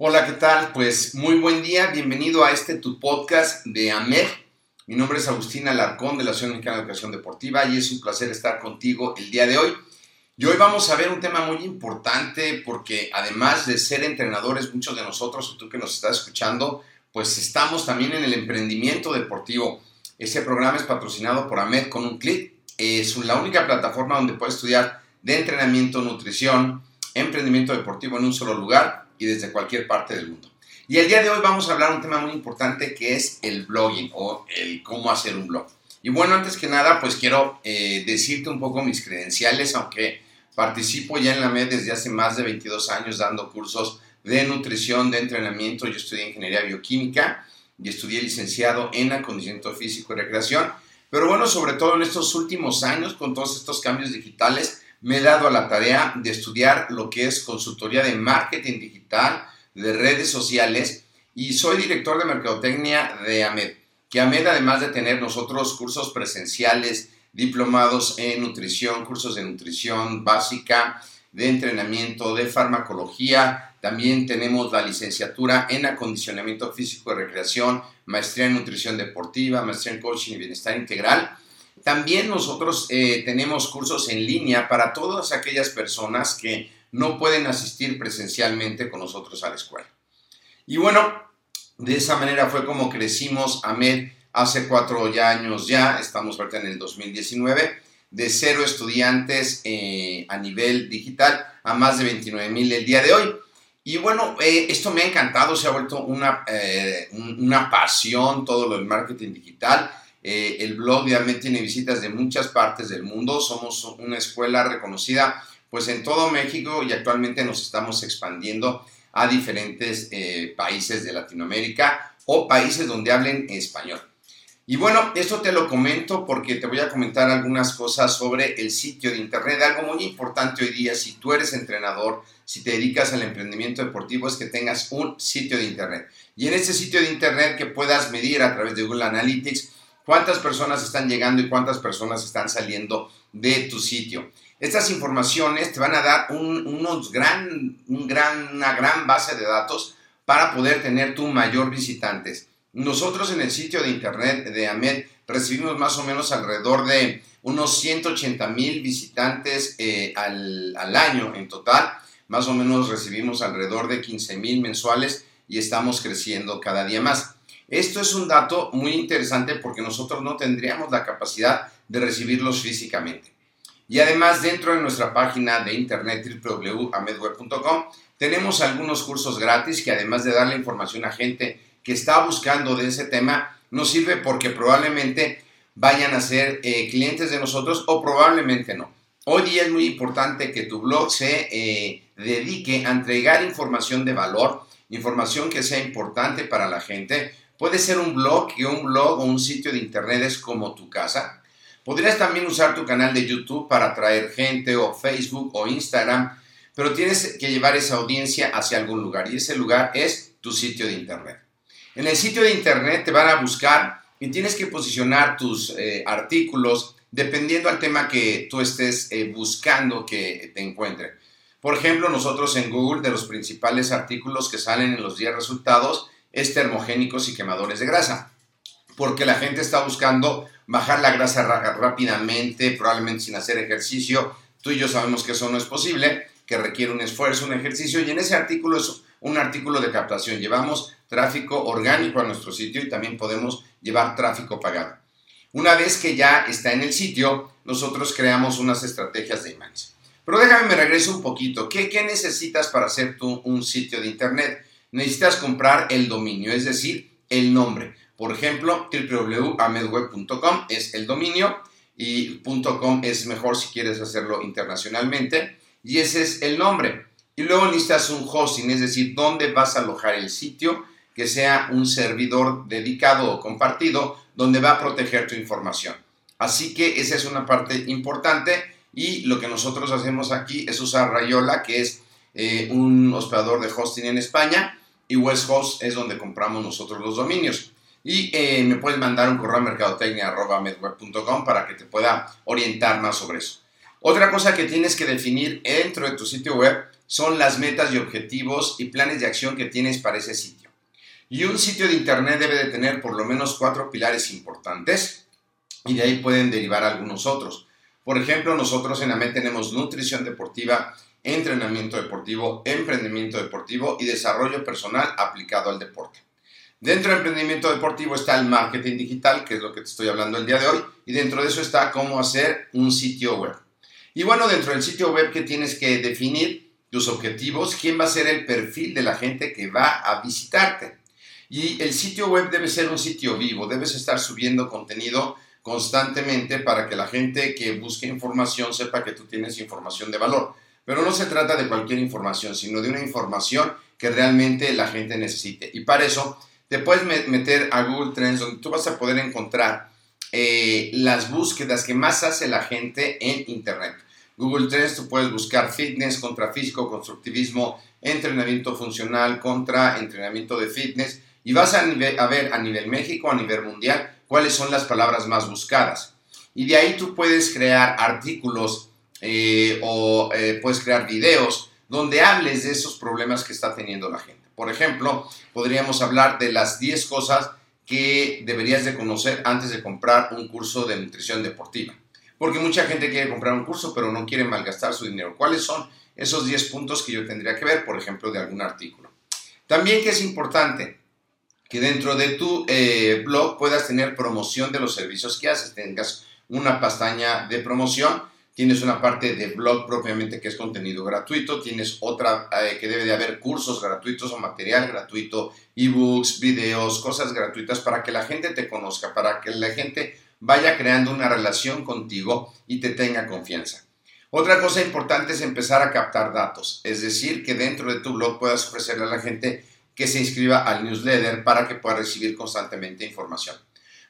Hola, ¿qué tal? Pues muy buen día, bienvenido a este tu podcast de AMED. Mi nombre es Agustín Alarcón de la Asociación Mexicana de Educación Deportiva y es un placer estar contigo el día de hoy. Y hoy vamos a ver un tema muy importante porque además de ser entrenadores, muchos de nosotros, tú que nos estás escuchando, pues estamos también en el emprendimiento deportivo. Ese programa es patrocinado por AMED con un clic. Es la única plataforma donde puedes estudiar de entrenamiento, nutrición, emprendimiento deportivo en un solo lugar y desde cualquier parte del mundo. Y el día de hoy vamos a hablar un tema muy importante que es el blogging o el cómo hacer un blog. Y bueno, antes que nada, pues quiero eh, decirte un poco mis credenciales, aunque participo ya en la MED desde hace más de 22 años dando cursos de nutrición, de entrenamiento. Yo estudié ingeniería bioquímica y estudié licenciado en acondicionamiento físico y recreación. Pero bueno, sobre todo en estos últimos años, con todos estos cambios digitales, me he dado a la tarea de estudiar lo que es consultoría de marketing digital, de redes sociales y soy director de mercadotecnia de AMED. Que AMED, además de tener nosotros cursos presenciales, diplomados en nutrición, cursos de nutrición básica, de entrenamiento, de farmacología, también tenemos la licenciatura en acondicionamiento físico y recreación, maestría en nutrición deportiva, maestría en coaching y bienestar integral también nosotros eh, tenemos cursos en línea para todas aquellas personas que no pueden asistir presencialmente con nosotros a la escuela. Y bueno, de esa manera fue como crecimos AMED hace cuatro años ya, estamos ahorita en el 2019, de cero estudiantes eh, a nivel digital a más de 29 mil el día de hoy. Y bueno, eh, esto me ha encantado, se ha vuelto una, una pasión todo lo del marketing digital. Eh, el blog realmente tiene visitas de muchas partes del mundo. Somos una escuela reconocida pues en todo México y actualmente nos estamos expandiendo a diferentes eh, países de Latinoamérica o países donde hablen español. Y bueno, esto te lo comento porque te voy a comentar algunas cosas sobre el sitio de internet. Algo muy importante hoy día, si tú eres entrenador, si te dedicas al emprendimiento deportivo, es que tengas un sitio de internet. Y en ese sitio de internet que puedas medir a través de Google Analytics cuántas personas están llegando y cuántas personas están saliendo de tu sitio. Estas informaciones te van a dar unos gran, un gran, una gran base de datos para poder tener tu mayor visitantes. Nosotros en el sitio de internet de AMED recibimos más o menos alrededor de unos 180 mil visitantes eh, al, al año en total. Más o menos recibimos alrededor de 15 mil mensuales y estamos creciendo cada día más. Esto es un dato muy interesante porque nosotros no tendríamos la capacidad de recibirlos físicamente. Y además dentro de nuestra página de internet www.amedweb.com tenemos algunos cursos gratis que además de darle información a gente que está buscando de ese tema, nos sirve porque probablemente vayan a ser eh, clientes de nosotros o probablemente no. Hoy día es muy importante que tu blog se eh, dedique a entregar información de valor información que sea importante para la gente. Puede ser un blog, que un blog o un sitio de internet es como tu casa. Podrías también usar tu canal de YouTube para atraer gente o Facebook o Instagram, pero tienes que llevar esa audiencia hacia algún lugar y ese lugar es tu sitio de internet. En el sitio de internet te van a buscar y tienes que posicionar tus eh, artículos dependiendo al tema que tú estés eh, buscando que te encuentre. Por ejemplo, nosotros en Google, de los principales artículos que salen en los 10 resultados, es termogénicos y quemadores de grasa. Porque la gente está buscando bajar la grasa rápidamente, probablemente sin hacer ejercicio. Tú y yo sabemos que eso no es posible, que requiere un esfuerzo, un ejercicio. Y en ese artículo es un artículo de captación. Llevamos tráfico orgánico a nuestro sitio y también podemos llevar tráfico pagado. Una vez que ya está en el sitio, nosotros creamos unas estrategias de imanes. Pero déjame me regreso un poquito. ¿Qué, ¿Qué, necesitas para hacer tú un sitio de internet? Necesitas comprar el dominio, es decir, el nombre. Por ejemplo, www.amedweb.com es el dominio y .com es mejor si quieres hacerlo internacionalmente y ese es el nombre. Y luego necesitas un hosting, es decir, dónde vas a alojar el sitio que sea un servidor dedicado o compartido donde va a proteger tu información. Así que esa es una parte importante y lo que nosotros hacemos aquí es usar Rayola, que es eh, un hospedador de hosting en España y West Host es donde compramos nosotros los dominios. Y eh, me puedes mandar un correo a mercadotecnia.medweb.com para que te pueda orientar más sobre eso. Otra cosa que tienes que definir dentro de tu sitio web son las metas y objetivos y planes de acción que tienes para ese sitio. Y un sitio de Internet debe de tener por lo menos cuatro pilares importantes y de ahí pueden derivar algunos otros. Por ejemplo, nosotros en AMET tenemos nutrición deportiva, entrenamiento deportivo, emprendimiento deportivo y desarrollo personal aplicado al deporte. Dentro del emprendimiento deportivo está el marketing digital, que es lo que te estoy hablando el día de hoy, y dentro de eso está cómo hacer un sitio web. Y bueno, dentro del sitio web que tienes que definir tus objetivos, quién va a ser el perfil de la gente que va a visitarte. Y el sitio web debe ser un sitio vivo, debes estar subiendo contenido constantemente para que la gente que busque información sepa que tú tienes información de valor. Pero no se trata de cualquier información, sino de una información que realmente la gente necesite. Y para eso te puedes meter a Google Trends, donde tú vas a poder encontrar eh, las búsquedas que más hace la gente en Internet. Google Trends, tú puedes buscar fitness contra físico, constructivismo, entrenamiento funcional contra entrenamiento de fitness y vas a, ver a nivel México, a nivel mundial, cuáles son las palabras más buscadas. Y de ahí tú puedes crear artículos eh, o eh, puedes crear videos donde hables de esos problemas que está teniendo la gente. Por ejemplo, podríamos hablar de las 10 cosas que deberías de conocer antes de comprar un curso de nutrición deportiva. Porque mucha gente quiere comprar un curso, pero no quiere malgastar su dinero. ¿Cuáles son esos 10 puntos que yo tendría que ver, por ejemplo, de algún artículo? También que es importante, que dentro de tu eh, blog puedas tener promoción de los servicios que haces, tengas una pestaña de promoción, tienes una parte de blog propiamente que es contenido gratuito, tienes otra eh, que debe de haber cursos gratuitos o material gratuito, ebooks, videos, cosas gratuitas para que la gente te conozca, para que la gente vaya creando una relación contigo y te tenga confianza. Otra cosa importante es empezar a captar datos, es decir, que dentro de tu blog puedas ofrecerle a la gente que se inscriba al newsletter para que pueda recibir constantemente información.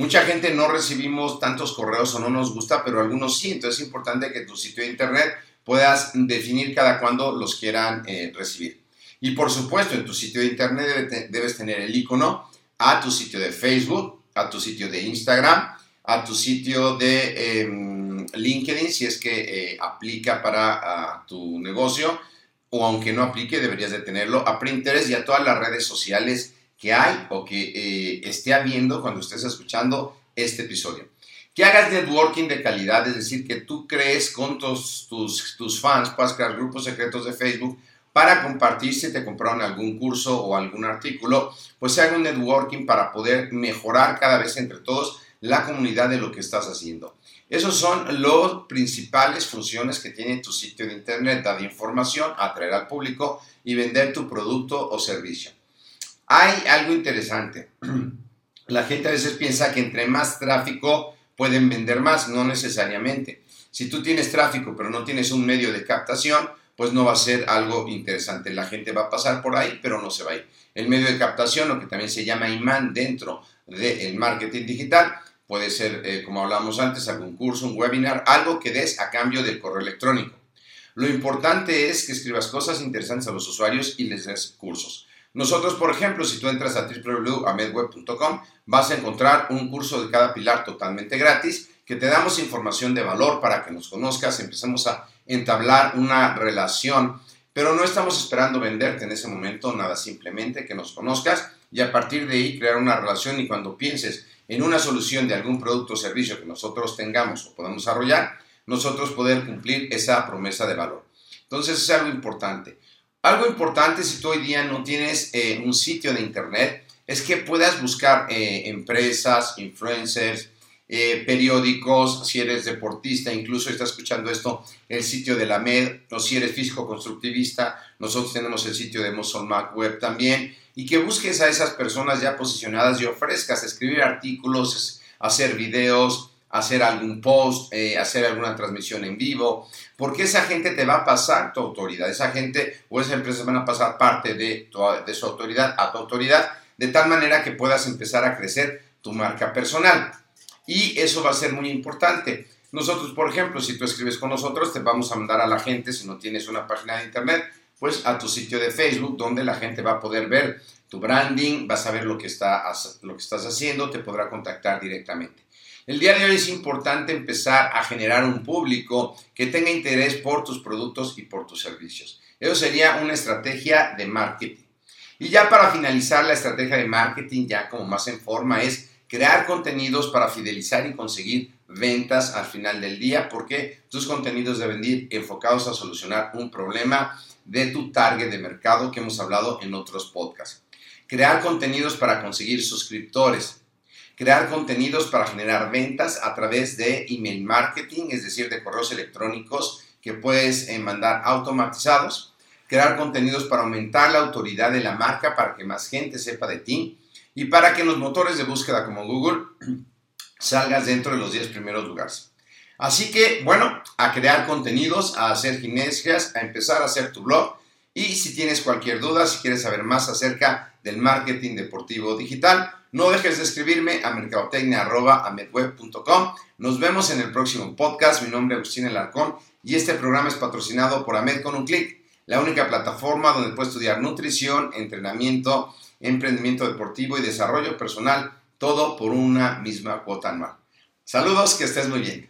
Mucha gente no recibimos tantos correos o no nos gusta, pero algunos sí. Entonces es importante que tu sitio de internet puedas definir cada cuándo los quieran eh, recibir. Y por supuesto, en tu sitio de internet debes tener el icono a tu sitio de Facebook, a tu sitio de Instagram, a tu sitio de em, LinkedIn, si es que eh, aplica para tu negocio, o aunque no aplique, deberías de tenerlo a Pinterest y a todas las redes sociales que hay o que eh, esté habiendo cuando estés escuchando este episodio. Que hagas networking de calidad, es decir, que tú crees con tus, tus, tus fans, puedas crear grupos secretos de Facebook para compartir si te compraron algún curso o algún artículo, pues se haga un networking para poder mejorar cada vez entre todos la comunidad de lo que estás haciendo. Esas son las principales funciones que tiene tu sitio de internet, dar información, atraer al público y vender tu producto o servicio. Hay algo interesante. La gente a veces piensa que entre más tráfico pueden vender más, no necesariamente. Si tú tienes tráfico pero no tienes un medio de captación, pues no va a ser algo interesante. La gente va a pasar por ahí, pero no se va a ir. El medio de captación, lo que también se llama imán dentro del marketing digital, puede ser, eh, como hablamos antes, algún curso, un webinar, algo que des a cambio del correo electrónico. Lo importante es que escribas cosas interesantes a los usuarios y les des cursos. Nosotros, por ejemplo, si tú entras a www.amedweb.com, vas a encontrar un curso de cada pilar totalmente gratis que te damos información de valor para que nos conozcas, empecemos a entablar una relación, pero no estamos esperando venderte en ese momento nada, simplemente que nos conozcas y a partir de ahí crear una relación y cuando pienses en una solución de algún producto o servicio que nosotros tengamos o podamos desarrollar, nosotros poder cumplir esa promesa de valor. Entonces es algo importante. Algo importante si tú hoy día no tienes eh, un sitio de internet es que puedas buscar eh, empresas, influencers, eh, periódicos, si eres deportista, incluso está escuchando esto, el sitio de la MED, o si eres físico constructivista, nosotros tenemos el sitio de Muscle Mac Web también, y que busques a esas personas ya posicionadas y ofrezcas escribir artículos, hacer videos, hacer algún post, eh, hacer alguna transmisión en vivo, porque esa gente te va a pasar tu autoridad, esa gente o esa empresa van a pasar parte de, de su autoridad a tu autoridad, de tal manera que puedas empezar a crecer tu marca personal. Y eso va a ser muy importante. Nosotros, por ejemplo, si tú escribes con nosotros, te vamos a mandar a la gente, si no tienes una página de internet, pues a tu sitio de Facebook, donde la gente va a poder ver tu branding, va a saber lo que, está, lo que estás haciendo, te podrá contactar directamente. El día de hoy es importante empezar a generar un público que tenga interés por tus productos y por tus servicios. Eso sería una estrategia de marketing. Y ya para finalizar la estrategia de marketing, ya como más en forma, es crear contenidos para fidelizar y conseguir ventas al final del día, porque tus contenidos deben ir enfocados a solucionar un problema de tu target de mercado que hemos hablado en otros podcasts. Crear contenidos para conseguir suscriptores. Crear contenidos para generar ventas a través de email marketing, es decir, de correos electrónicos que puedes eh, mandar automatizados. Crear contenidos para aumentar la autoridad de la marca para que más gente sepa de ti y para que en los motores de búsqueda como Google salgas dentro de los 10 primeros lugares. Así que, bueno, a crear contenidos, a hacer gimnasias, a empezar a hacer tu blog. Y si tienes cualquier duda, si quieres saber más acerca del marketing deportivo digital, no dejes de escribirme a mercadotecnia.amedweb.com. Nos vemos en el próximo podcast. Mi nombre es Agustín Alarcón y este programa es patrocinado por Amed con un clic, la única plataforma donde puedes estudiar nutrición, entrenamiento, emprendimiento deportivo y desarrollo personal, todo por una misma cuota anual. Saludos, que estés muy bien.